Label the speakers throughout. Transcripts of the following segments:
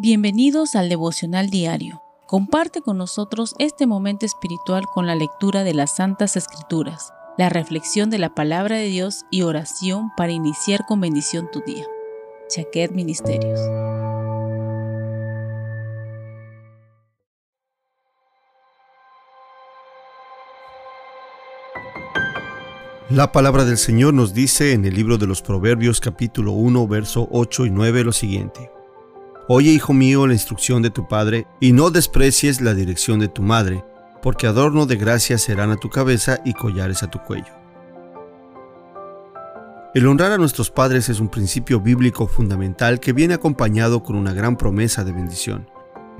Speaker 1: Bienvenidos al devocional diario. Comparte con nosotros este momento espiritual con la lectura de las Santas Escrituras, la reflexión de la palabra de Dios y oración para iniciar con bendición tu día. Chaquet Ministerios.
Speaker 2: La palabra del Señor nos dice en el libro de los Proverbios capítulo 1, verso 8 y 9 lo siguiente. Oye, hijo mío, la instrucción de tu padre, y no desprecies la dirección de tu madre, porque adorno de gracia serán a tu cabeza y collares a tu cuello. El honrar a nuestros padres es un principio bíblico fundamental que viene acompañado con una gran promesa de bendición.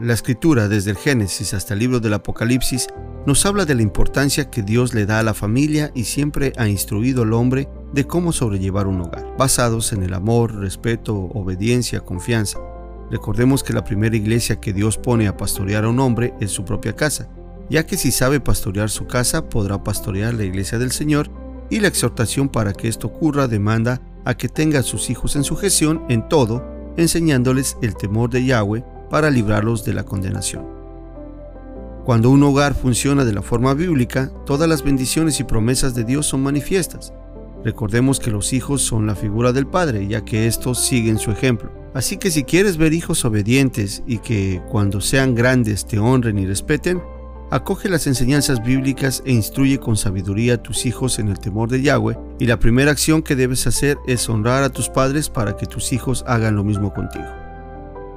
Speaker 2: La escritura, desde el Génesis hasta el libro del Apocalipsis, nos habla de la importancia que Dios le da a la familia y siempre ha instruido al hombre de cómo sobrellevar un hogar, basados en el amor, respeto, obediencia, confianza. Recordemos que la primera iglesia que Dios pone a pastorear a un hombre es su propia casa, ya que si sabe pastorear su casa podrá pastorear la iglesia del Señor y la exhortación para que esto ocurra demanda a que tenga a sus hijos en sujeción en todo, enseñándoles el temor de Yahweh para librarlos de la condenación. Cuando un hogar funciona de la forma bíblica, todas las bendiciones y promesas de Dios son manifiestas. Recordemos que los hijos son la figura del Padre, ya que estos siguen su ejemplo. Así que si quieres ver hijos obedientes y que cuando sean grandes te honren y respeten, acoge las enseñanzas bíblicas e instruye con sabiduría a tus hijos en el temor de Yahweh, y la primera acción que debes hacer es honrar a tus padres para que tus hijos hagan lo mismo contigo.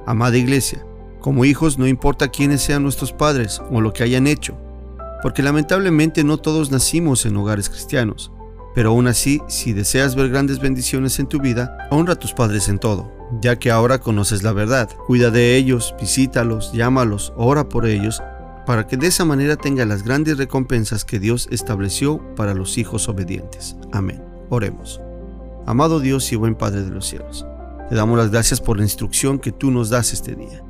Speaker 2: Amada iglesia, como hijos no importa quiénes sean nuestros padres o lo que hayan hecho, porque lamentablemente no todos nacimos en hogares cristianos, pero aún así, si deseas ver grandes bendiciones en tu vida, honra a tus padres en todo, ya que ahora conoces la verdad. Cuida de ellos, visítalos, llámalos, ora por ellos, para que de esa manera tenga las grandes recompensas que Dios estableció para los hijos obedientes. Amén. Oremos. Amado Dios y buen Padre de los cielos, te damos las gracias por la instrucción que tú nos das este día.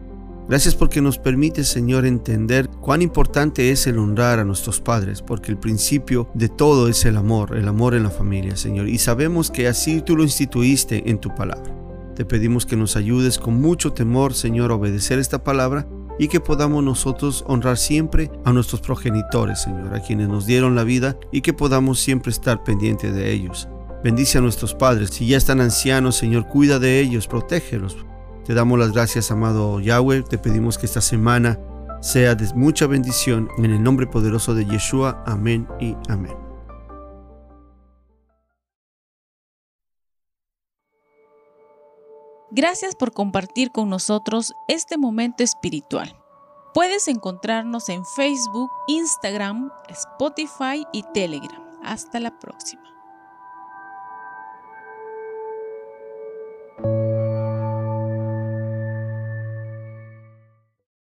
Speaker 2: Gracias porque nos permite, Señor, entender cuán importante es el honrar a nuestros padres, porque el principio de todo es el amor, el amor en la familia, Señor. Y sabemos que así tú lo instituiste en tu palabra. Te pedimos que nos ayudes con mucho temor, Señor, a obedecer esta palabra y que podamos nosotros honrar siempre a nuestros progenitores, Señor, a quienes nos dieron la vida y que podamos siempre estar pendientes de ellos. Bendice a nuestros padres. Si ya están ancianos, Señor, cuida de ellos, protégelos. Te damos las gracias, amado Yahweh. Te pedimos que esta semana sea de mucha bendición. En el nombre poderoso de Yeshua. Amén y amén.
Speaker 1: Gracias por compartir con nosotros este momento espiritual. Puedes encontrarnos en Facebook, Instagram, Spotify y Telegram. Hasta la próxima.